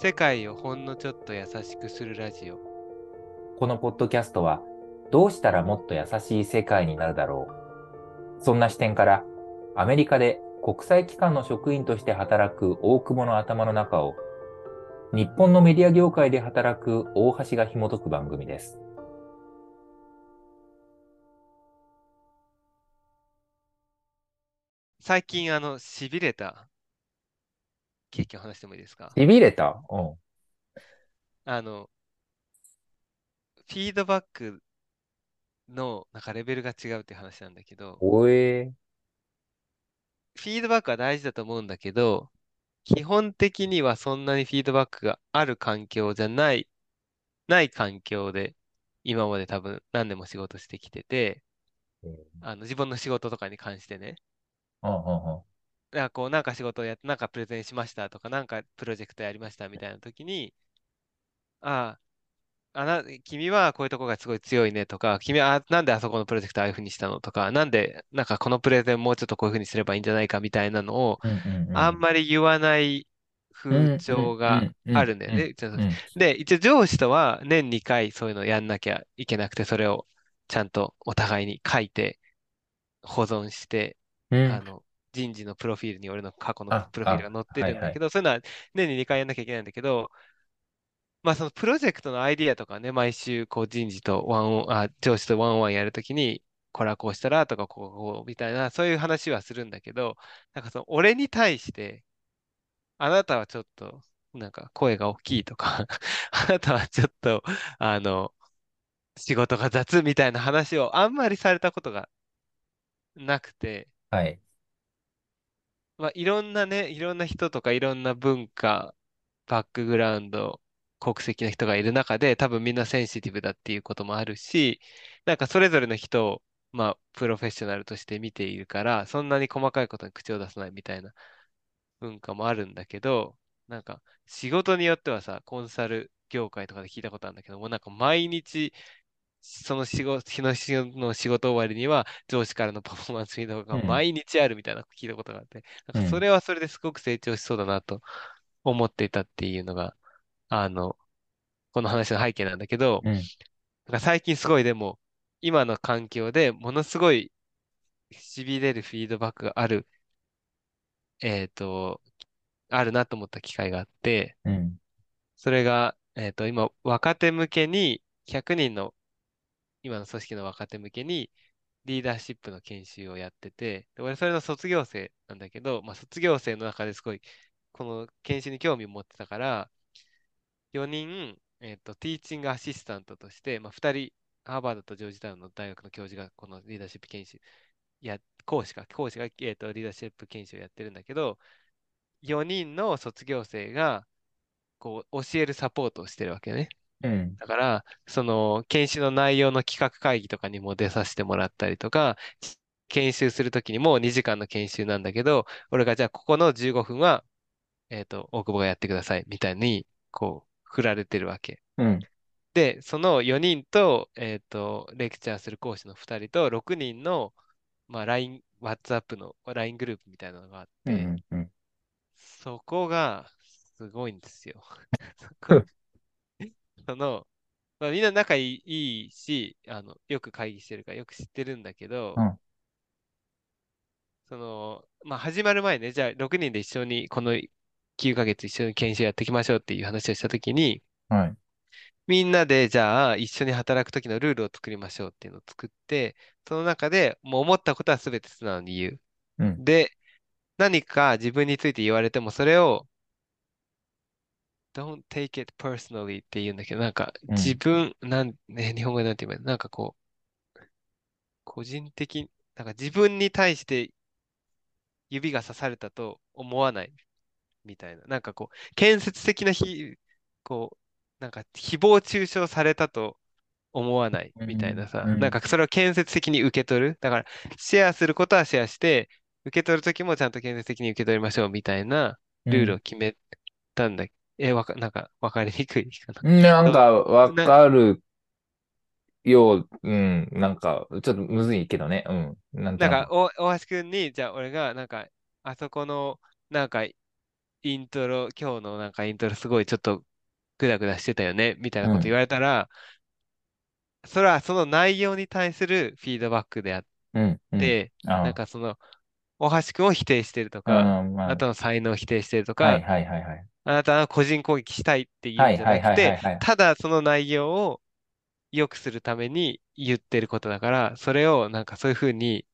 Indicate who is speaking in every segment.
Speaker 1: 世界をほんのちょっと優しくするラジオ。
Speaker 2: このポッドキャストはどうしたらもっと優しい世界になるだろう。そんな視点からアメリカで国際機関の職員として働く大久保の頭の中を日本のメディア業界で働く大橋が紐解く番組です。
Speaker 1: 最近、あの、痺れた経験を話してもいいですか？
Speaker 2: 痺れた？うん。
Speaker 1: あの、フィードバックのなんかレベルが違うっていう話なんだけど、
Speaker 2: おえ
Speaker 1: フィードバックは大事だと思うんだけど、基本的にはそんなにフィードバックがある環境じゃない、ない環境で今まで多分何年も仕事してきてて、
Speaker 2: うん。
Speaker 1: あの自分の仕事とかに関してね、
Speaker 2: うんうん
Speaker 1: だからこうなんか仕事をやって、なんかプレゼンしましたとか、なんかプロジェクトやりましたみたいな時に、ああ、あな、君はこういうとこがすごい強いねとか、君はあなんであそこのプロジェクトああいうふうにしたのとか、なんでなんかこのプレゼンもうちょっとこういうふうにすればいいんじゃないかみたいなのを、あんまり言わない風潮があるんだよね。で、一応上司とは年2回そういうのやんなきゃいけなくて、それをちゃんとお互いに書いて保存して、
Speaker 2: うん。
Speaker 1: あの、人事のプロフィールに俺の過去の
Speaker 2: あ
Speaker 1: プロフィールが載ってるん
Speaker 2: あはいはい
Speaker 1: だけど、そういうのは年に2回やんなきゃいけないんだけど、まあそのプロジェクトのアイディアとかね、毎週こう人事とワンあ、上司とワンワンやるときに、これはこうしたらとか、こう、こうみたいな、そういう話はするんだけど、なんかその俺に対して、あなたはちょっと、なんか声が大きいとか、あなたはちょっと、あの、仕事が雑みたいな話をあんまりされたことがなくて、
Speaker 2: はい。
Speaker 1: まあ、いろんなね、いろんな人とかいろんな文化、バックグラウンド、国籍の人がいる中で、多分みんなセンシティブだっていうこともあるし、なんかそれぞれの人を、まあ、プロフェッショナルとして見ているから、そんなに細かいことに口を出さないみたいな文化もあるんだけど、なんか仕事によってはさ、コンサル業界とかで聞いたことあるんだけども、なんか毎日、その仕事、日の仕事の仕事終わりには上司からのパフォーマンスフィードバックが
Speaker 2: うん。
Speaker 1: 毎日あるみたいなの聞いたことがあって、なん
Speaker 2: うん。
Speaker 1: かそれはそれですごく成長しそうだなと思っていたっていうのが、あの、この話の背景なんだけど、
Speaker 2: うん。
Speaker 1: なんか最近すごいでも、今の環境でものすごい痺れるフィードバックがある、えっと、あるなと思った機会があって、
Speaker 2: うん。
Speaker 1: それが、えっと、今、若手向けに、100人の、今の組織の若手向けに、リーダーシップの研修をやってて、俺それの卒業生なんだけど、まあ、卒業生の中ですごい、この研修に興味を持ってたから、4人、えっと、ティーチングアシスタントとして、まあ、2人、ハーバードとジョージタウンの大学の教授がこのリーダーシップ研修、や、講師か、講師が、えっと、リーダーシップ研修をやってるんだけど、4人の卒業生が、こう、教えるサポートをしてるわけね。
Speaker 2: うん。
Speaker 1: だから、その、研修の内容の企画会議とかにも出させてもらったりとか、研修するときにも2時間の研修なんだけど、俺がじゃあここの15分は、えっと、大久保がやってください、みたいに、こう、振られてるわけ。
Speaker 2: うん。
Speaker 1: で、その4人と、えっと、レクチャーする講師の2人と6人の、まあ、LINE、WhatsApp の LINE グループみたいなのがあっ
Speaker 2: うん。
Speaker 1: て、
Speaker 2: うん。うん。
Speaker 1: そこがすごいんですよ。その、まあ、みんな仲いいいいし、あの、よく会議してるからよく知ってるんだけど、
Speaker 2: うん
Speaker 1: その、まあ、始まる前ね、じゃあ6人で一緒にこの9ヶ月一緒に研修やっていきましょうっていう話をしたときに、
Speaker 2: はい。
Speaker 1: みんなでじゃあ一緒に働くときのルールを作りましょうっていうのを作って、その中でもう思ったことは全て素直に言う。
Speaker 2: うん。
Speaker 1: で、何か自分について言われてもそれを Don't take it personally って言うんだけど、なんか
Speaker 2: うん
Speaker 1: 自分、なん、ね、日本語でなんて言えばいいの？なんかこう、個人的、なんか自分に対して指が刺されたと思わないみたいな。なんかこう、建設的なひ、こう、なんか誹謗中傷されたと思わないみたいなさ、
Speaker 2: うんうん
Speaker 1: なんかそれを建設的に受け取る？だから、シェアすることはシェアして、受け取るときもちゃんと建設的に受け取りましょうみたいなルールを決めたんだ。え、わか、なんか、わかりにくいかな。
Speaker 2: うん。なんか、わかるよう、うん。なんか、ちょっとむずいけどね。うん。なんと
Speaker 1: なんか。お、大橋くんに、じゃあ俺が、なんか、あそこの、なんか、イントロ、今日のなんかイントロすごいちょっとグダグダしてたよね、みたいなこと言
Speaker 2: うん。
Speaker 1: われたら、それはその内容に対するフィードバックであっ
Speaker 2: うん。うん。
Speaker 1: て、なん
Speaker 2: あ
Speaker 1: かその、大橋君を否定してると
Speaker 2: あ、
Speaker 1: か、
Speaker 2: うん、まあ、
Speaker 1: あなたの才能を否定してると
Speaker 2: はい
Speaker 1: か、
Speaker 2: はいはいはい。
Speaker 1: あなたは個人攻撃したいっていうんじゃないくて。ただその内容を良くするために言ってることだから、それをなんかそういうふうに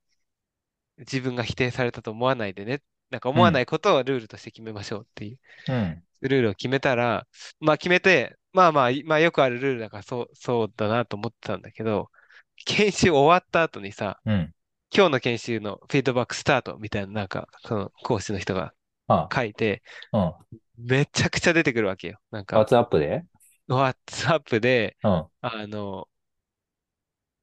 Speaker 1: 自分が否定されたと思わないでね。なんか思わな
Speaker 2: うん。
Speaker 1: いことをルールとして決めましょうっていう。
Speaker 2: うん。
Speaker 1: ルールを決めたら、まあ決めて、まあまあ、いまあよくあるルールだからそう、そうだなと思ってたんだけど、研修終わった後にさ、
Speaker 2: うん。
Speaker 1: 今日の研修のフィードバックスタートみたいな、なんか、その講師の人が
Speaker 2: あ
Speaker 1: 書いて、
Speaker 2: うん。
Speaker 1: めちゃくちゃ出てくるわけよ。なんか、
Speaker 2: ワッツアップで
Speaker 1: ？WhatsApp で、
Speaker 2: うん。
Speaker 1: あの、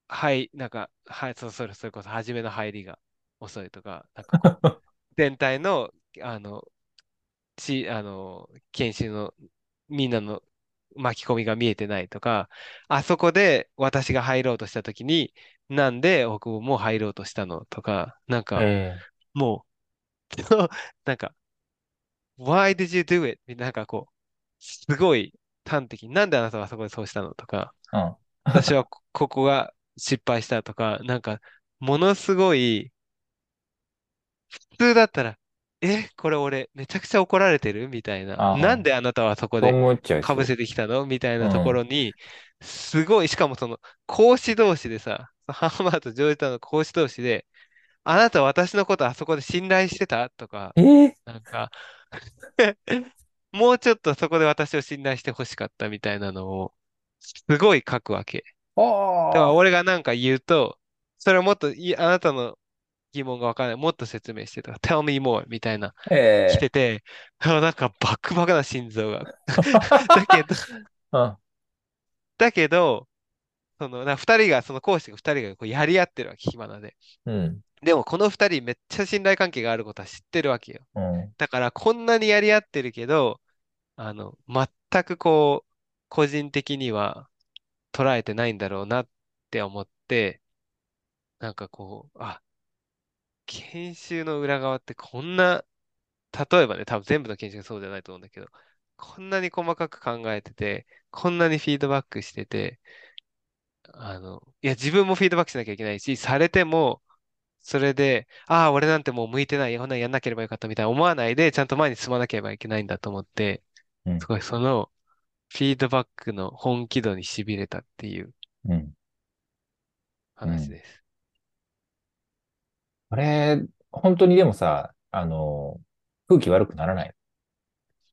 Speaker 1: はい、なんか、はい、そう、それ、それこそ、初めの入りが遅いとか、なんかこう、全体の、あの、ち、あの、研修のみんなの巻き込みが見えてないとか、あそこで私が入ろうとしたときに、なんで僕も入ろうとしたのとか、なんか、
Speaker 2: え
Speaker 1: もう、なんか、Why did you do it? な、なんかこう、すごい端的に、なんであなたはあそこでそうしたのとか、
Speaker 2: えうん。
Speaker 1: 私はこここが失敗したとか、なんか、ものすごい、普通だったら、え、これ俺めちゃくちゃ怒られてる？みたいな。なんであなたはそこでかぶせてきたの？みたいうなとこ
Speaker 2: ん。
Speaker 1: ろに、すごい、しかもその講師同士でさ、ハーバード、ジョージタの講師同士で、あなたは私のことあそこで信頼してた？とか、
Speaker 2: ええ
Speaker 1: なんか もうちょっとそこで私を信頼してほしかったみたいなのを、すごい書くわけ。だから俺がなんか言うと、それはもっとい、あなたの疑問がわからない。もっと説明してとか、tell me more みたいな、来
Speaker 2: ええ
Speaker 1: てて、あなんかバクバクな心臓が。だけど、
Speaker 2: うん。
Speaker 1: だけど、その、な二人が、その講師が二人がこうやり合ってるわけ、暇なで。
Speaker 2: うん。
Speaker 1: でも、この二人めっちゃ信頼関係があることは知ってるわけよ。
Speaker 2: うん。
Speaker 1: だから、こんなにやり合ってるけど、あの、全くこう、個人的には捉えてないんだろうなって思って、なんかこう、あ、研修の裏側ってこんな、例えばね、多分全部の研修がそうじゃないと思うんだけど、こんなに細かく考えてて、こんなにフィードバックしてて、あの、いや、自分もフィードバックしなきゃいけないし、されても、それで、ああ、俺なんてもう向いてない、こんなんやんなければよかったみたいな思わないで、ちゃんと前に進まなければいけないんだと思って、
Speaker 2: うん
Speaker 1: すごいそのフィードバックの本気度に痺れたっていう
Speaker 2: うん。
Speaker 1: 話です。
Speaker 2: あれ、本当にでもさ、あの、空気悪くならない？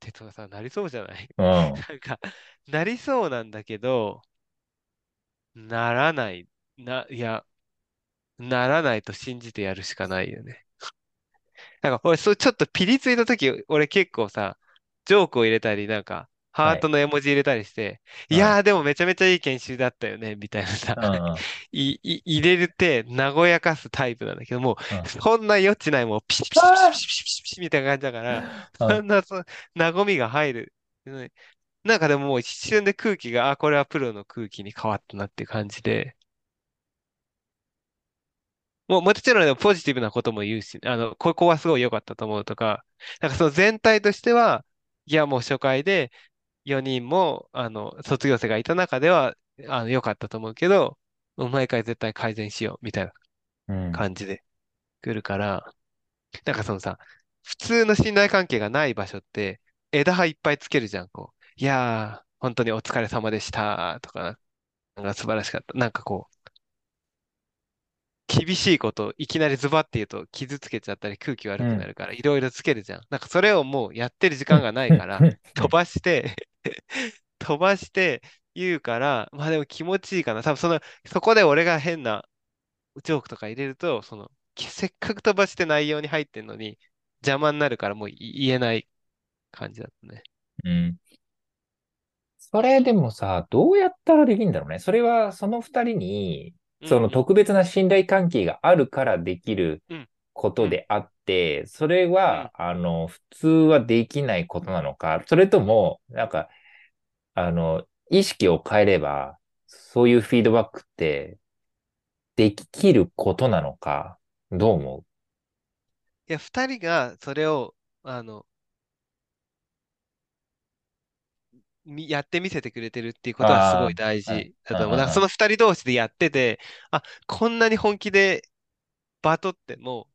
Speaker 1: 哲夫さん、なりそうじゃない？
Speaker 2: うん。
Speaker 1: なんか、なりそうなんだけど、ならない。な、いや、ならないと信じてやるしかないよね。なんか、俺、そう、ちょっとピリついたとき、俺結構さ、ジョークを入れたり、なんか、ハ
Speaker 2: はい。
Speaker 1: ートの絵文字入れたりして、
Speaker 2: うん。
Speaker 1: いやー、でもめちゃめちゃいい研修だったよね、みたいなさ、
Speaker 2: うん。うん。
Speaker 1: い、い、入れるって、和やかすタイプなんだけど、もう、
Speaker 2: うん。
Speaker 1: そんな余地ない、もう、ピシピシピシピ
Speaker 2: あ
Speaker 1: シピシピシピシみたいな感じだから。そんな、そ、和みが入る。うんなんかでももう一瞬で空気が、あ、これはプロの空気に変わったなっていう感じで、もうもちろんポジティブなことも言うし、あの、ここはすごい良かったと思うとか、なんかその全体としては、いやもう初回で4人も、あの、卒業生がいた中では、あの、良かったと思うけど、もう毎回絶対改善しよう、みたいな
Speaker 2: うん。
Speaker 1: 感じで来るから、なんかそのさ、普通の信頼関係がない場所って、枝葉いっぱいつけるじゃん、こう。いやー、本当にお疲れ様でした、とか、なんか素晴らしかった。なんかこう、厳しいことをいきなりズバって言うと傷つけちゃったり空気悪
Speaker 2: うん。
Speaker 1: くなるから、いろいろつけるじゃん。なんかそれをもうやってる時
Speaker 2: うん。
Speaker 1: 間がない
Speaker 2: うん。
Speaker 1: から、
Speaker 2: うん。
Speaker 1: 飛ばして 飛ばして言うから、まあでも気持ちいいかな。多分その、そこで俺が変なジョークとか入れると、その、きせっかく飛ばして内容に入ってんのに邪魔になるからもうい言えない感じだったね。
Speaker 2: うんそれでもさ、どうやったらできるんだろうね。それはその二人に、その特別な信頼関係があるからできる
Speaker 1: うん。
Speaker 2: こと
Speaker 1: うん
Speaker 2: であって、それ
Speaker 1: うん。
Speaker 2: は、あの、普通はできないことなのか、それとも、なんか、あの、意識を変えれば、そういうフィードバックってできることなのか、どう思
Speaker 1: いや、二人がそれを、あの、みやってみせてくれてるっていうことはすごい
Speaker 2: あ
Speaker 1: 大。事だと思う。だからその二人同士でやってて、あ、こんなに本気でバトっても、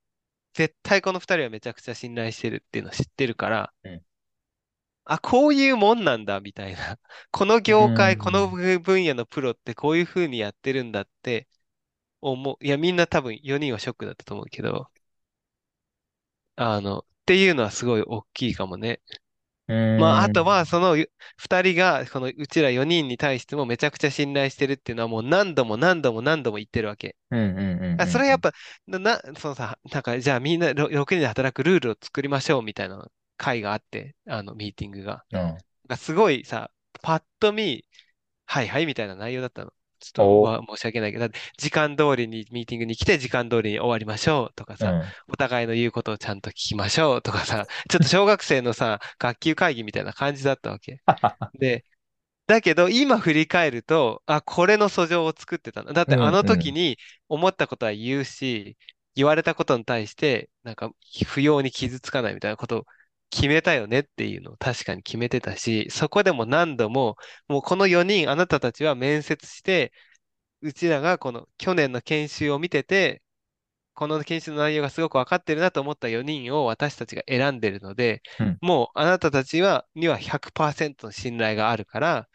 Speaker 1: 絶対この二人はめちゃくちゃ信頼してるっていうのを知ってるから、
Speaker 2: うん。
Speaker 1: あ、こういうもんなんだ、みたいな。この
Speaker 2: う
Speaker 1: 業界、この
Speaker 2: ん。
Speaker 1: 分野のプロってこういう風にやってるんだって思う。いや、みんな多分4人はショックだったと思うけど、あの、っていうのはすごい大きいかもね。
Speaker 2: う
Speaker 1: まあ、あと
Speaker 2: ん。
Speaker 1: は、その二人が、このうちら4人に対してもめちゃくちゃ信頼してるっていうのはもう何度も何度も何度も言ってるわけ。
Speaker 2: うんうんうん
Speaker 1: あ。それはやっぱ、な、なそのさ、なんか、じゃあみんなろ6人で働くルールを作りましょうみたいな会があって、あの、ミーティングが。
Speaker 2: うん
Speaker 1: がすごいさ、パッと見、はいはいみたいな内容だったの。ちょっと、申し訳ないけど、時間通りにミーティングに来て、時間通りに終わりましょうとかさ、
Speaker 2: うん。
Speaker 1: お互いの言うことをちゃんと聞きましょうとかさ、ちょっと小学生のさ、学級会議みたいな感じだったわけ。で、だけど、今振り返ると、あ、これの訴状を作ってたの。だっ
Speaker 2: う
Speaker 1: てあの
Speaker 2: んうん。
Speaker 1: 時に思ったことは言うし、言われたことに対して、なんか不要に傷つかないみたいなことを決めたよねっていうのを確かに決めてたし、そこでも何度も、もうこの4人、あなたたちは面接して、うちらがこの去年の研修を見てて、この研修の内容がすごく分かってるなと思った4人を私たちが選んでるので、
Speaker 2: うん。
Speaker 1: もうあなたたちは、には100%の信頼があるから、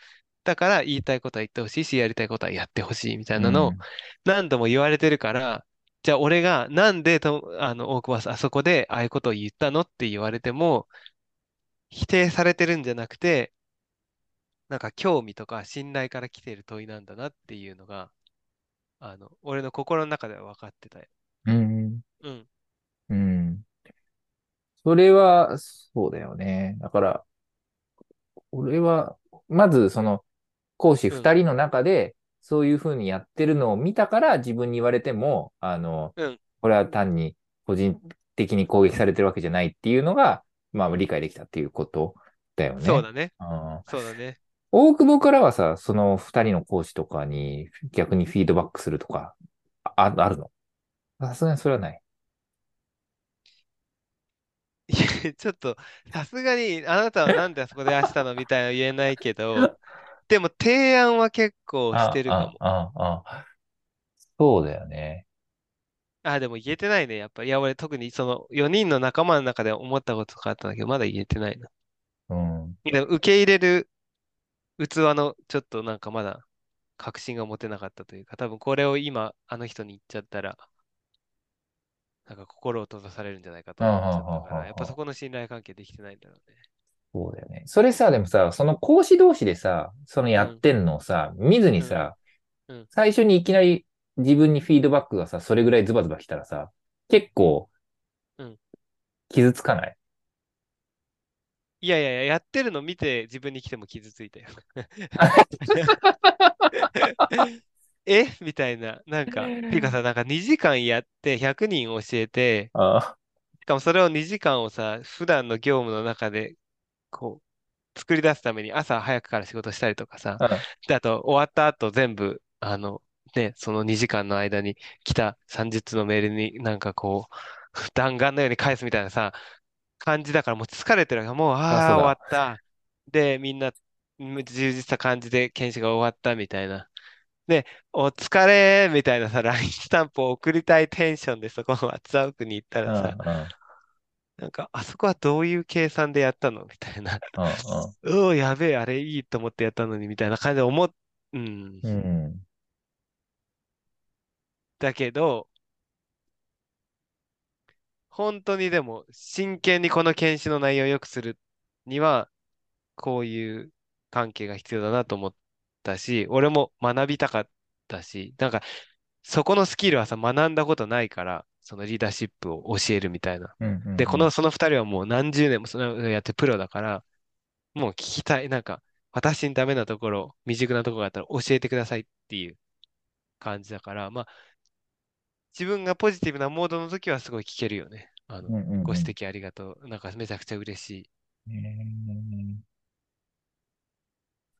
Speaker 1: だから言いたいことは言ってほしいし、やりたいことはやってほしいみたいなのを
Speaker 2: うん。
Speaker 1: 何度も言われてるから、じゃあ俺がなんでと、あの、大久保さん、あそこでああいうことを言ったのって言われても、否定されてるんじゃなくて、なんか興味とか信頼から来ている問いなんだなっていうのが、あの、俺の心の中では分かってたよ。
Speaker 2: うん。
Speaker 1: うん、
Speaker 2: うん。それは、そうだよね。だから、俺は、まず、その、講師
Speaker 1: うん、
Speaker 2: 二人の中で、そういうふうにやってるのを見たから自分に言われても、あの、
Speaker 1: うん。
Speaker 2: これは単に個人的に攻撃されてるわけじゃないっていうのが、まあ理解できたっていうことだよね。
Speaker 1: そうだね。
Speaker 2: うん、
Speaker 1: そうだね。
Speaker 2: 大久保からはさ、その二人の講師とかに逆にフィードバックするとか、あ、あるの？さすがにそれはない。
Speaker 1: いやちょっと、さすがに、あなたはなんであそこでああしたの？みたいなの言えないけど、でも提案は結構し
Speaker 2: あ、あ、
Speaker 1: てるかも。
Speaker 2: あ、あ、そうだよね。
Speaker 1: あ、でも言えてないね。やっぱり。いや、俺特にその4人の仲間の中で思ったこととかあったんだけど、まだ言えてないな。
Speaker 2: うん。
Speaker 1: でも受け入れる器のちょっとなんかまだ確信が持てなかったというか、多分これを今あの人に言っちゃったら、なんか心を閉ざされるんじゃないかと思っ
Speaker 2: うん、
Speaker 1: ちゃったから、やっぱそこの信頼関係できてないんだろうね。
Speaker 2: そうだよね。それさ、でもさ、その講師同士でさ、その
Speaker 1: うん、
Speaker 2: やってんのをさ、見ずに
Speaker 1: うん、
Speaker 2: さ、
Speaker 1: うん。
Speaker 2: 最初にいきなり自分にフィードバックがさ、それぐらいズバズバ来たらさ、結構
Speaker 1: うん
Speaker 2: 傷つかない？
Speaker 1: いやいやいや、やってるの見て自分に来ても傷ついたよ。え？みたいな。なんか、ていうかさ、なんか2時間やって100人教えて、
Speaker 2: あ
Speaker 1: しかもそれを2時間をさ、普段の業務の中で、こう、作り出すために朝早くから仕事したりとかさ、
Speaker 2: あ、
Speaker 1: で、あと終わった後全部、あの、ね、その2時間の間に来た30通のメールになんかこう、弾丸のように返すみたいなさ、感じだからもう疲れてるから、もう、
Speaker 2: うん、あ、
Speaker 1: ああ、終わ。った。で、みんな、うん充実した感じで研修が終わったみたいな。で、お疲れーみたいなさ、LINE スタンプを送りたいテンションでそこの WhatsApp に行った
Speaker 2: うん、
Speaker 1: らさ、
Speaker 2: うん、
Speaker 1: なんか、あそこはどういう計算でやったのみたいな。
Speaker 2: うん、
Speaker 1: うお、やべえ、あれいいと思ってやったのに、みたいな感じで思っ、うん。
Speaker 2: うん、
Speaker 1: だけど、本当にでも、真剣にこの研修の内容を良くするには、こういう関係が必要だなと思ったし、俺も学びたかったし、なんか、そこのスキルはさ、学んだことないから、そのリーダーシップを教えるみたいな。
Speaker 2: うん、う
Speaker 1: で、この、
Speaker 2: ん、
Speaker 1: その二人はもう何十年もそのやってプロだから、もう聞きたい、なんか、私にダメなところ、未熟なところがあったら教えてくださいっていう感じだから、まあ、自分がポジティブなモードの時はすごい聞けるよね。あの、
Speaker 2: うん、うん、うん。
Speaker 1: ご指摘ありがとう。なんかめちゃくちゃ嬉しい。
Speaker 2: うん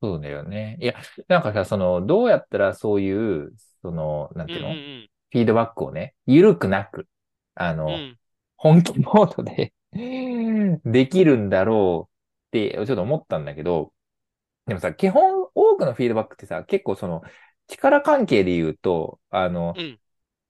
Speaker 2: そうだよね。いや、なんかさ、その、どうやったらそういう、その、なん
Speaker 1: うんう
Speaker 2: ていうの
Speaker 1: ん
Speaker 2: フィードバックをね、ゆるくなく、あ
Speaker 1: うん。う
Speaker 2: の、
Speaker 1: ん。
Speaker 2: 本気モードで できるんだろうって、ちょっと思ったんだけど、でもさ、基本多くのフィードバックってさ、結構その力関係で言うと、あの、
Speaker 1: うん、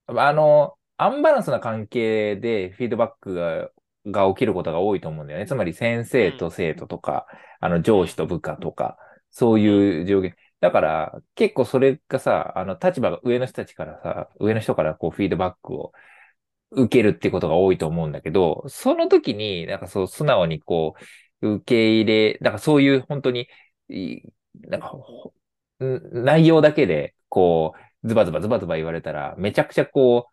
Speaker 2: あの、アンバランスな関係でフィードバックが、が起きることが多いと思うんだよね。つまり先生と生徒とか、あの上司と部下とか、そういう上限。だから結構それがさ、あの立場が上の人たちからさ、上の人からこうフィードバックを受けるってことが多いと思うんだけど、その時になんかそう素直にこう受け入れ、なんかそういう本当に、なんか内容だけでこうズバズバズバズバ言われたら、めちゃくちゃこ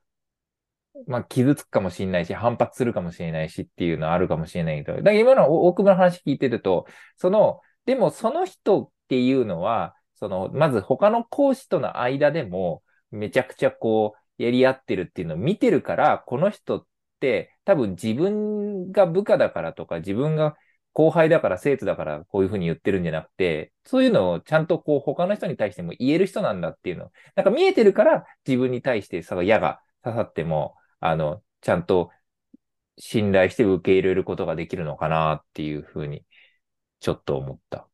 Speaker 2: う、まあ、傷つくかもしれないし、反発するかもしれないしっていうのはあるかもしれないけど、だから今の大久保の話聞いてると、その、でもその人っていうのは、その、まず他の講師との間でも、めちゃくちゃこう、やり合ってるっていうのを見てるから、この人って多分自分が部下だからとか、自分が後輩だから生徒だからこういうふうに言ってるんじゃなくて、そういうのをちゃんとこう他の人に対しても言える人なんだっていうの。なんか見えてるから自分に対してその矢が刺さっても、あの、ちゃんと信頼して受け入れることができるのかなっていうふうに、ちょっと思った。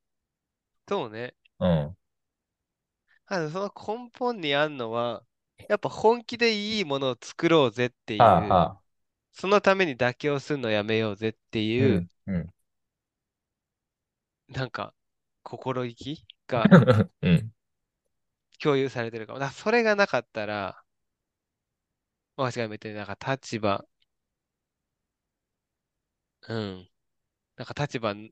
Speaker 1: そうね。
Speaker 2: うん。
Speaker 1: あのその根本にあんのは、やっぱ本気でいいものを作ろうぜってい
Speaker 2: ああ、
Speaker 1: う、
Speaker 2: ああ。
Speaker 1: そのために妥協するのやめようぜって
Speaker 2: う
Speaker 1: いう、
Speaker 2: ん。うん。
Speaker 1: なんか、心意気？が
Speaker 2: うん。
Speaker 1: 共有されてるかも。だそれがなかったら、間違いも言ってなんか立場、うん。なんか立場に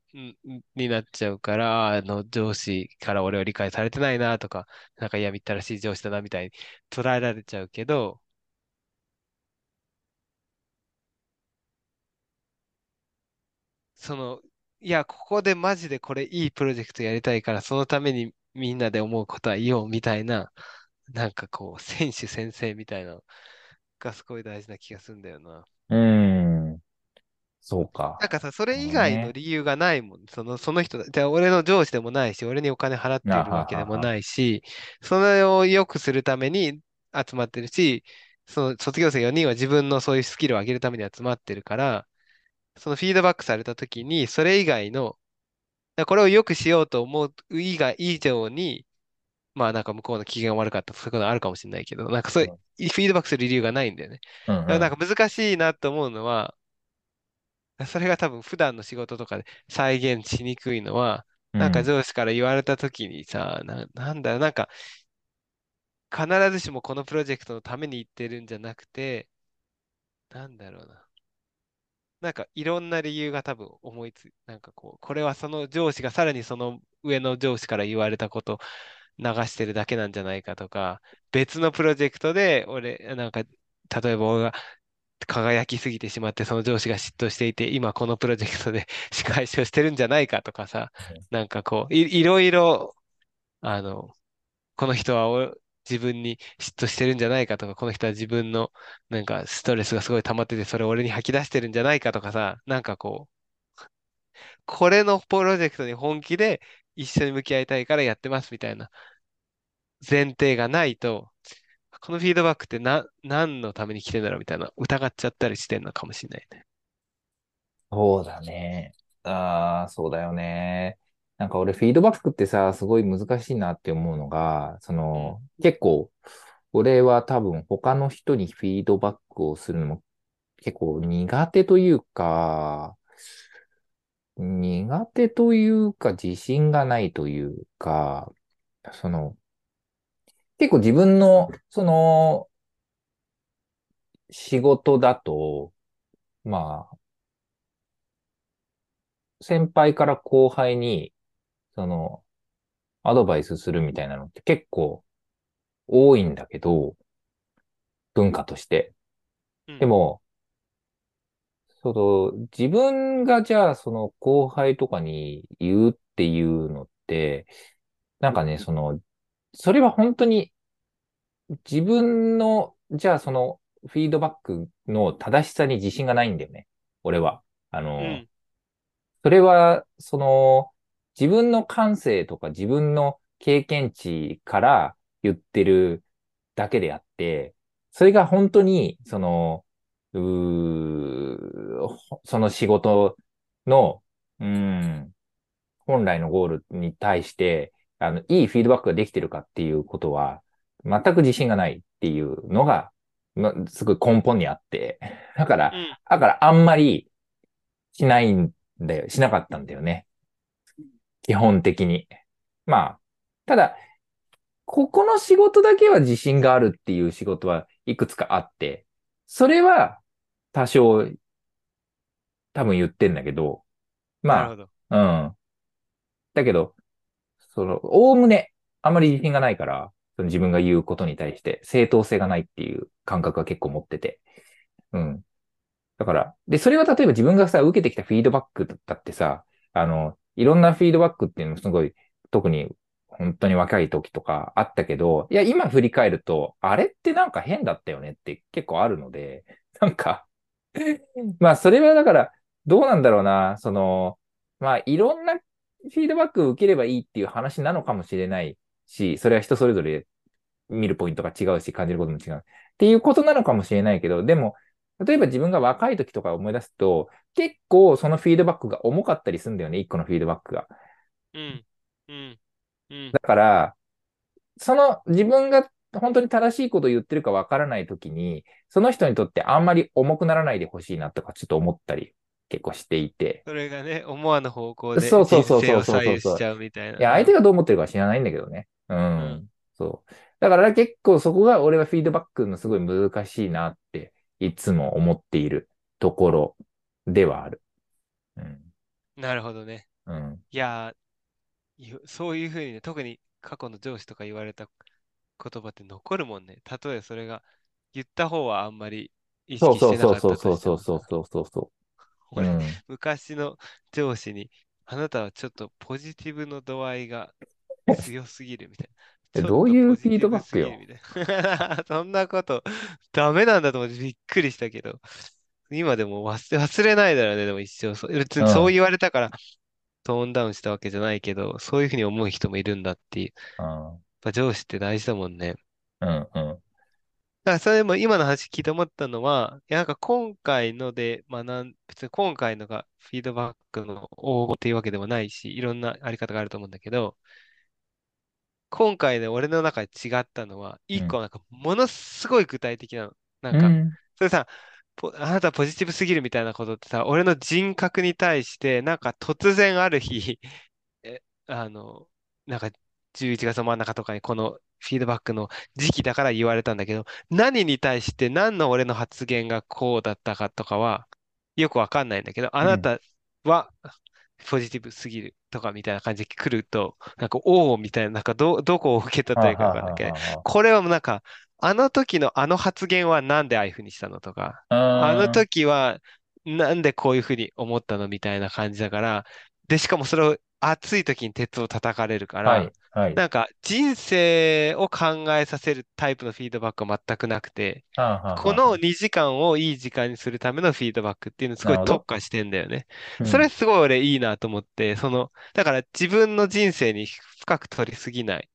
Speaker 1: なっちゃうから、あの上司から俺を理解されてないなとか、なんか嫌みったらしい上司だなみたいに捉えられちゃうけど、その、いや、ここでマジでこれいいプロジェクトやりたいから、そのためにみんなで思うことは言おうみたいな、なんかこう、選手先生みたいなのがすごい大事な気がするんだよな。
Speaker 2: うん。そうか。
Speaker 1: なんかさ、それ以外の
Speaker 2: ね。
Speaker 1: 理由がないもん。その、その人だ、じゃあ俺の上司でもないし、俺にお金払ってるわけでも。ないし、それを良くするために集まってるし、その卒業生4人は自分のそういうスキルを上げるために集まってるから、そのフィードバックされた時に、それ以外の、だこれを良くしようと思う以外以上に、まあなんか向こうの機嫌が悪かったとかそういうことあるかもしれないけど、なんかそういうフィードバックする理由がないんだよね。
Speaker 2: うん
Speaker 1: だからなん
Speaker 2: う
Speaker 1: か難しいなと思うのは、それが多分普段の仕事とかで再現しにくいのは、
Speaker 2: ん。
Speaker 1: なんか
Speaker 2: うん。
Speaker 1: 上司から言われた時にさ、な、なんだろう、なんか必ずしもこのプロジェクトのために言ってるんじゃなくて、なんだろうな。なんかいろんな理由が多分思いつ、なんかこう、これはその上司がさらにその上の上司から言われたこと流してるだけなんじゃないかとか、別のプロジェクトで俺、なんか、例えば俺が輝きすぎてしまって、その上司が嫉妬していて、今このプロジェクトで仕返しをしてるんじゃないかとかさ、なんかこう、い、いろいろ、あの、この人はお自分に嫉妬してるんじゃないかとか、この人は自分のなんかストレスがすごい溜まってて、それを俺に吐き出してるんじゃないかとかさ、なんかこう、これのプロジェクトに本気で一緒に向き合いたいからやってますみたいな前提がないと、このフィードバックってな、何のために来てんだろうみたいな疑っちゃったりしてんのかもしれないね。
Speaker 2: そうだね。ああ、そうだよね。なんか俺フィードバックってさ、すごい難しいなって思うのが、そ
Speaker 1: うん。
Speaker 2: の、結構、俺は多分他の人にフィードバックをするのも結構苦手というか、苦手というか自信がないというか、その、結構自分の、その、仕事だと、まあ、先輩から後輩に、その、アドバイスするみたいなのって結構多いんだけど、文化として。
Speaker 1: うん。
Speaker 2: でも、その、自分がじゃあその後輩とかに言うっていうのって、なんかね、その、それは本当に自分の、じゃあそのフィードバックの正しさに自信がないんだよね。俺は。あ
Speaker 1: う
Speaker 2: の、
Speaker 1: ん。
Speaker 2: それは、その、自分の感性とか自分の経験値から言ってるだけであって、それが本当に、その、うその仕事の、うん、本来のゴールに対して、あの、いいフィードバックができてるかっていうことは、全く自信がないっていうのが、ますごい根本にあって、だから、
Speaker 1: うん。
Speaker 2: だからあんまりしないんだよ、しなかったんだよね。基本的に。まあ、ただ、ここの仕事だけは自信があるっていう仕事はいくつかあって、それは多少多分言ってんだけど、ま。あ、うん。だけど、その、おおむねあまり自信がないから、その自分が言うことに対して正当性がないっていう感覚は結構持ってて。うん。だから、で、それは例えば自分がさ、受けてきたフィードバックだってさ、あの、いろんなフィードバックっていうのもすごい、特に本当に若い時とかあったけど、いや、今振り返ると、あれってなんか変だったよねって結構あるので、なんか、まあ、それはだから、どうなんだろうな、その、まあ、いろんなフィードバックを受ければいいっていう話なのかもしれないし、それは人それぞれ見るポイントが違うし、感じることも違う。っていうことなのかもしれないけど、でも、例えば自分が若い時とか思い出すと、結構そのフィードバックが重かったりするんだよね、一個のフィードバックが。
Speaker 1: うん。うん。うん。
Speaker 2: だから、その自分が本当に正しいことを言ってるかわからない時に、その人にとってあんまり重くならないでほしいなとかちょっと思ったり結構していて。
Speaker 1: それがね、思わぬ方向で
Speaker 2: そうそうそう
Speaker 1: 人生を
Speaker 2: そうそうそう
Speaker 1: 左右しちゃうみたいな。
Speaker 2: いや、相手がどう思ってるかは知らないんだけどね。うん。
Speaker 1: ん
Speaker 2: そう。だから結構そこが俺はフィードバックのすごい難しいなっていつも思っているところではある。うん。
Speaker 1: なるほどね。
Speaker 2: うん。
Speaker 1: いやそういうふうにね、特に過去の上司とか言われた言葉って残るもんね。たとえそれが言った方はあんまり意
Speaker 2: そう
Speaker 1: 識して
Speaker 2: そうそう
Speaker 1: なかったと
Speaker 2: そう
Speaker 1: してもさ
Speaker 2: そうそうそうそうそう。う
Speaker 1: 俺、
Speaker 2: ん。
Speaker 1: 昔の上司に、あなたはちょっとポジティブの度合いが 強すぎるみたいな。
Speaker 2: どういうフィードバックよ？
Speaker 1: そんなこと、ダメなんだと思ってびっくりしたけど、今でも忘れ忘れないだろうね、でも一生そう。別にそう言われたから、トーンダウンしたわけじゃないけど、そういうふうに思う人もいるんだっていう。
Speaker 2: うん。
Speaker 1: 上司って大事だもんね。
Speaker 2: うん。うん。
Speaker 1: だからそれも今の話聞いて思ったのは、いやなんか今回ので学ん、別に今回のがフィードバックの応募っていうわけでもないし、いろんなあり方があると思うんだけど、今回ね、俺の中で違ったのは、一個なんかものすごい具体的なの。なんか、
Speaker 2: うん。
Speaker 1: それさ、ポあなたポジティブすぎるみたいなことってさ、俺の人格に対して、なんか突然ある日、え、あの、なんか11月の真ん中とかにこのフィードバックの時期だから言われたんだけど、何に対して何の俺の発言がこうだったかとかは、よくわかんないんだけど、あなたはポジティブすぎるとかみたいな感じで来ると、なんか、おおみたいな、なんかど、どこを受けたらいいかわかんないけど、これはもうなんか、あの時のあの発言はなんでああいうふうにしたのとか、あ
Speaker 2: あ
Speaker 1: の時はなんでこういうふうに思ったのみたいな感じだから、で、しかもそれを暑い時に鉄を叩かれるから、
Speaker 2: はい。はい。
Speaker 1: なんか人生を考えさせるタイプのフィードバックは全くなくて、この2時間をいい時間にするためのフィードバックっていうのをすごい特化してんだよね。
Speaker 2: うん
Speaker 1: それすごい俺いいなと思って、その、だから自分の人生に深く取りすぎない。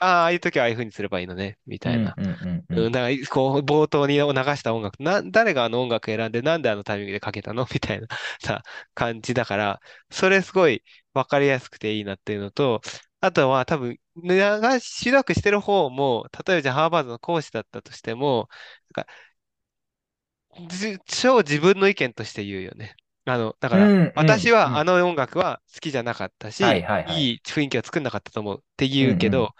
Speaker 1: ああ、ああいう時はああいう風にすればいいのね、みたいな。
Speaker 2: うん、うん
Speaker 1: だから、こう、冒頭に流した音楽、な、誰があの音楽選んで、なんであのタイミングでかけたの？みたいなさ、感じだから、それすごいわかりやすくていいなっていうのと、あとは多分、流し、指導してる方も、例えばじゃあハーバードの講師だったとしても、なんか、じ超自分の意見として言うよね。あの、だから、私はあの音楽は好きじゃなかったし、
Speaker 2: はいはい
Speaker 1: 雰囲気は作んなかったと思うって言うけど、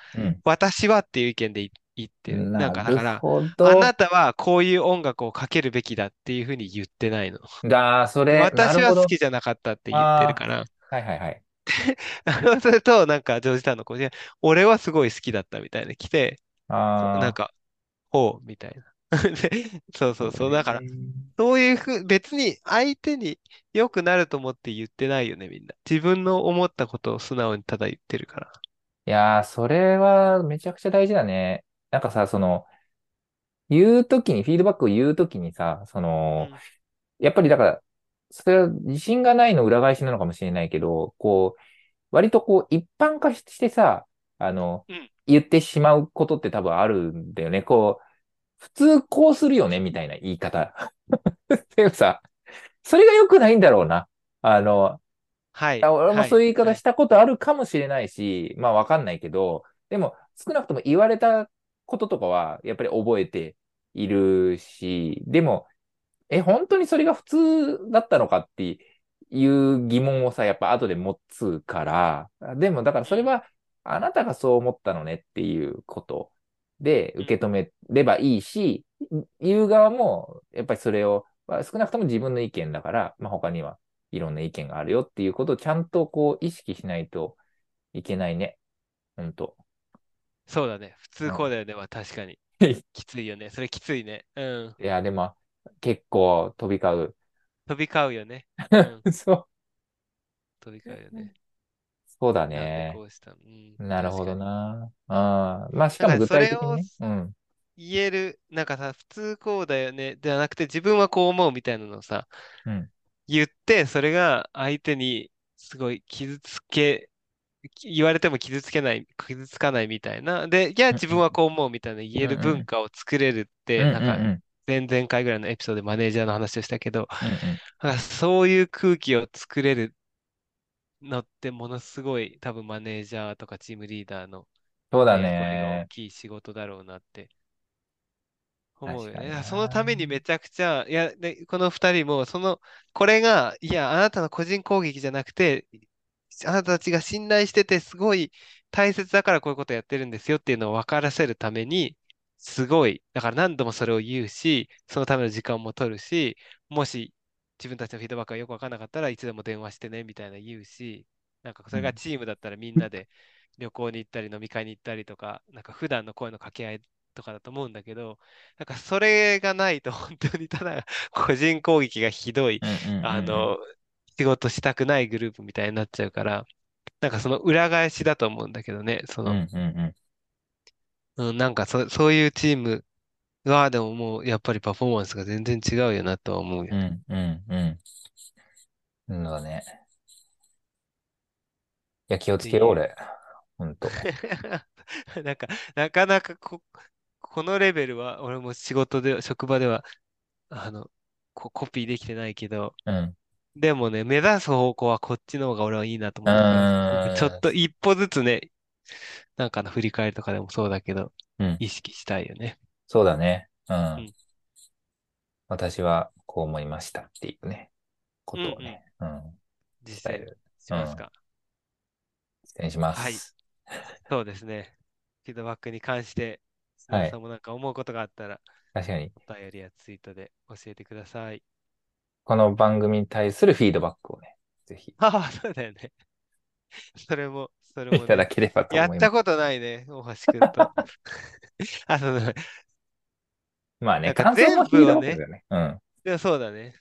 Speaker 1: 私はっていう意見でい言ってる。
Speaker 2: うん
Speaker 1: なんかだから、
Speaker 2: ほ
Speaker 1: あ
Speaker 2: ど
Speaker 1: なたはこういう音楽をかけるべきだっていうふうに言ってないの。
Speaker 2: だ、それ、
Speaker 1: 私は好きじゃなかったって言ってるから。
Speaker 2: はいはいはい。
Speaker 1: それと、なんか、ジョージタウンの子で、俺はすごい好きだったみたいな来て、
Speaker 2: あー
Speaker 1: なんか、ほう、みたいな。で そうそうそう。だからそういうふう、別に相手に良くなると思って言ってないよね、みんな。自分の思ったことを素直にただ言ってるから。
Speaker 2: いやー、それはめちゃくちゃ大事だね。なんかさ、その、言うときに、フィードバックを言うときにさ、その、
Speaker 1: うん
Speaker 2: やっぱりだから、それは自信がないの裏返しなのかもしれないけど、こう、割とこう、一般化してさ、あの
Speaker 1: うん、
Speaker 2: 言ってしまうことって多分あるんだよね。こう、普通こうするよね、みたいな言い方。でもさ、それが良くないんだろうな。あの、
Speaker 1: はい。
Speaker 2: あ俺も
Speaker 1: はい。
Speaker 2: そういう言い方
Speaker 1: はい。
Speaker 2: したことあるかもしれないし、まあわかんないけど、でも少なくとも言われたこととかはやっぱり覚えているし、でも、え、本当にそれが普通だったのかっていう疑問をさ、やっぱ後で持つから、でもだからそれはあなたがそう思ったのねっていうことで。受け止めればいいし、言う側もやっぱりそれを、まあ少なくとも自分の意見だから、まあ他にはいろんな意見があるよっていうことをちゃんとこう意識しないといけないね。ほんと。
Speaker 1: そうだね。普
Speaker 2: うん。
Speaker 1: 通こうだよね。まあ確かに。
Speaker 2: い
Speaker 1: きついよね。それきついね。うん。
Speaker 2: や、でも結構飛び交う。
Speaker 1: 飛び交うよね。うん。
Speaker 2: そう
Speaker 1: 飛び交うよね。
Speaker 2: そうだね。
Speaker 1: うん。
Speaker 2: なるほど。な。あまあ、し
Speaker 1: だか
Speaker 2: も具
Speaker 1: それを
Speaker 2: 体的にね。うん。
Speaker 1: 言える、なんかさ、普通こうだよね。ではなくて自分はこう思うみたいなのをさ、
Speaker 2: うん。
Speaker 1: 言って、それが相手にすごい傷つけ、言われても傷つけない、傷つかないみたいな。で、いや、自分はこう思うみたいな言える文
Speaker 2: うん
Speaker 1: 化を作れるっ
Speaker 2: うん
Speaker 1: て、なんか、
Speaker 2: うん
Speaker 1: 前々回ぐらいのエピソードでマネージャーの話をしたけど、そういう空気を作れるのってものすごい多分マネージャーとかチームリーダーの
Speaker 2: そうだ
Speaker 1: 役割が大
Speaker 2: ね。
Speaker 1: きい仕事だろうなって思うよね。そのた
Speaker 2: な。
Speaker 1: めにめちゃくちゃ、いや、で、この二人も、その、これが、いや、あなたの個人攻撃じゃなくて、あなたたちが信頼してて、すごい大切だからこういうことやってるんですよっていうのを分からせるために、すごい、だから何度もそれを言うし、そのための時間も取るし、もし自分たちのフィードバックがよく分からなかったらいつでも電話してねみたいな言うし、なんかそれが
Speaker 2: うん。
Speaker 1: チームだったらみんなで旅行に行ったり飲み会に行ったりとか、なんか普段の声の掛け合いとかだと思うんだけど、なんかそれがないと本当にただ個人攻撃がひどい、あの、仕事したくないグループみたいになっちゃうから、なんかその裏返しだと思うんだけどね、その、
Speaker 2: うんうん。うんうん。
Speaker 1: なんかそ、そういうチームが、でももうやっぱりパフォーマンスが全然違うよなとは思うよ。
Speaker 2: うんうんうん。うんだね。いや、気をつけよう、俺。ほん。と。
Speaker 1: なんか、なかなかこ、このレベルは、俺も仕事で、職場では、あの、こコピーできてないけど、
Speaker 2: うん。
Speaker 1: でもね、目指す方向はこっちの方が俺はいいなと思ってるから、ちょっ。と一歩ずつね、なんかの振り返りとかでもそうだけど、
Speaker 2: うん。
Speaker 1: 意識したいよね。
Speaker 2: そうだね。うん。
Speaker 1: うん。
Speaker 2: 私はこう思いましたっていうね、こ。とをね、うん。うん。
Speaker 1: しますか？
Speaker 2: 失礼しま
Speaker 1: はい。
Speaker 2: す。
Speaker 1: そうですね。フィードバックに関して、砂
Speaker 2: はい。
Speaker 1: 田さんもなんか思うことがあったら、
Speaker 2: 確かに。
Speaker 1: お便りやツイートで教えてください。
Speaker 2: この番組に対するフィードバックをね、ぜひ
Speaker 1: ああ、そうだよね。それも、それ
Speaker 2: い
Speaker 1: もね。
Speaker 2: ただければと
Speaker 1: やっ
Speaker 2: 思います。
Speaker 1: たことないね、大橋くんと。あ、そうだ。
Speaker 2: まあね、感想も
Speaker 1: 全部をね。
Speaker 2: うん。
Speaker 1: いや、そうだね。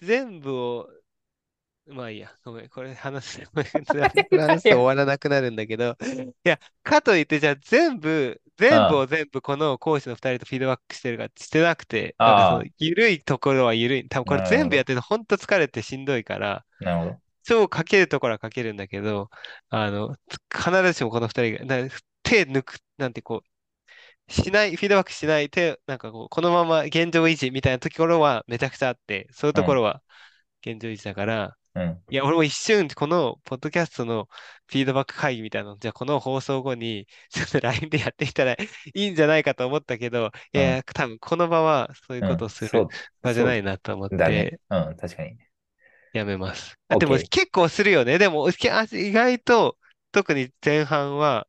Speaker 1: 全部を、まあいいや、ごめん、これ話話すと終わらなくなるんだけど、いや、かといって、じゃあ全部、全部を全部この講師の二人とフィードバックしてるかしてなくて、なんかその、
Speaker 2: あ、
Speaker 1: 緩いところは緩い。多分これ。全部やってると本当疲れてしんどいから、
Speaker 2: なるほど。
Speaker 1: 超かけるところはかけるんだけど、あの、必ずしもこの二人が、な手抜く、なんてこう、しない、フィードバックしない、手、なんかこう、このまま現状維持みたいなところはめちゃくちゃあって、そういう
Speaker 2: うん。
Speaker 1: ところは現状維持だから、
Speaker 2: うん。
Speaker 1: いや、俺も一瞬、このポッドキャストのフィードバック会議みたいなの、じゃあこの放送後に、ちょっと LINE でやってきたらいいんじゃないかと思ったけど、い
Speaker 2: うん。
Speaker 1: やいや、多分この場はそういう
Speaker 2: うん。
Speaker 1: ことをする場じゃ
Speaker 2: そ
Speaker 1: ないなと思っ
Speaker 2: うだね。
Speaker 1: て、
Speaker 2: うん。確かに。
Speaker 1: やめます。あ、でも
Speaker 2: OK。
Speaker 1: 結構するよね。でも、けあ意外と、特に前半は、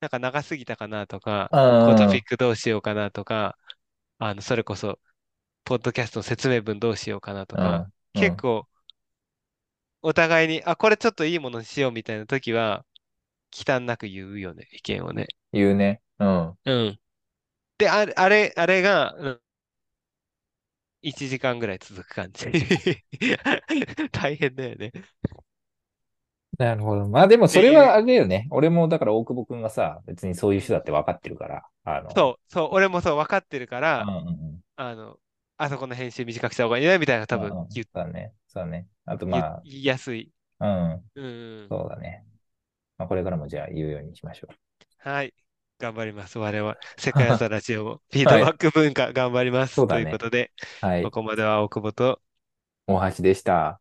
Speaker 1: なんか長すぎたかなとか。このトピックどうしようかなとか、あの、それこそ、ポッドキャストの説明文どうしようかなとか、
Speaker 2: うん。
Speaker 1: 結構、お互いに、あ、これちょっといいものにしようみたいな時は、忌憚なく言うよね、意見をね。
Speaker 2: 言うね。うん。
Speaker 1: うん。で、あれ、あれ、あれが、うん1時間ぐらい続く感じ。大変だよね。
Speaker 2: なるほど。まあでもそれは。あれだよね。俺もだから大久保くんがさ、別にそういう人
Speaker 1: うん。
Speaker 2: だって分かってるから、あの、
Speaker 1: そう、そう、俺もそう分かってるか
Speaker 2: うん
Speaker 1: ら、
Speaker 2: うん
Speaker 1: あの、あそこの編集短くした方がいいね、みたいな多
Speaker 2: うん。うんうん。
Speaker 1: 分言、
Speaker 2: そうだね。そうだね。あと
Speaker 1: 言、
Speaker 2: ま
Speaker 1: 言いやすい。
Speaker 2: あ、うん。
Speaker 1: うん。
Speaker 2: そうだね。まあこれからもじゃあ言うようにしましょう。
Speaker 1: はい。頑張ります。我々。世界朝ラジオも、フィード
Speaker 2: はい。
Speaker 1: バック文化頑張ります。というこ
Speaker 2: そうだね。
Speaker 1: とで、
Speaker 2: はい。
Speaker 1: ここまでは大久保と、
Speaker 2: 大橋でした。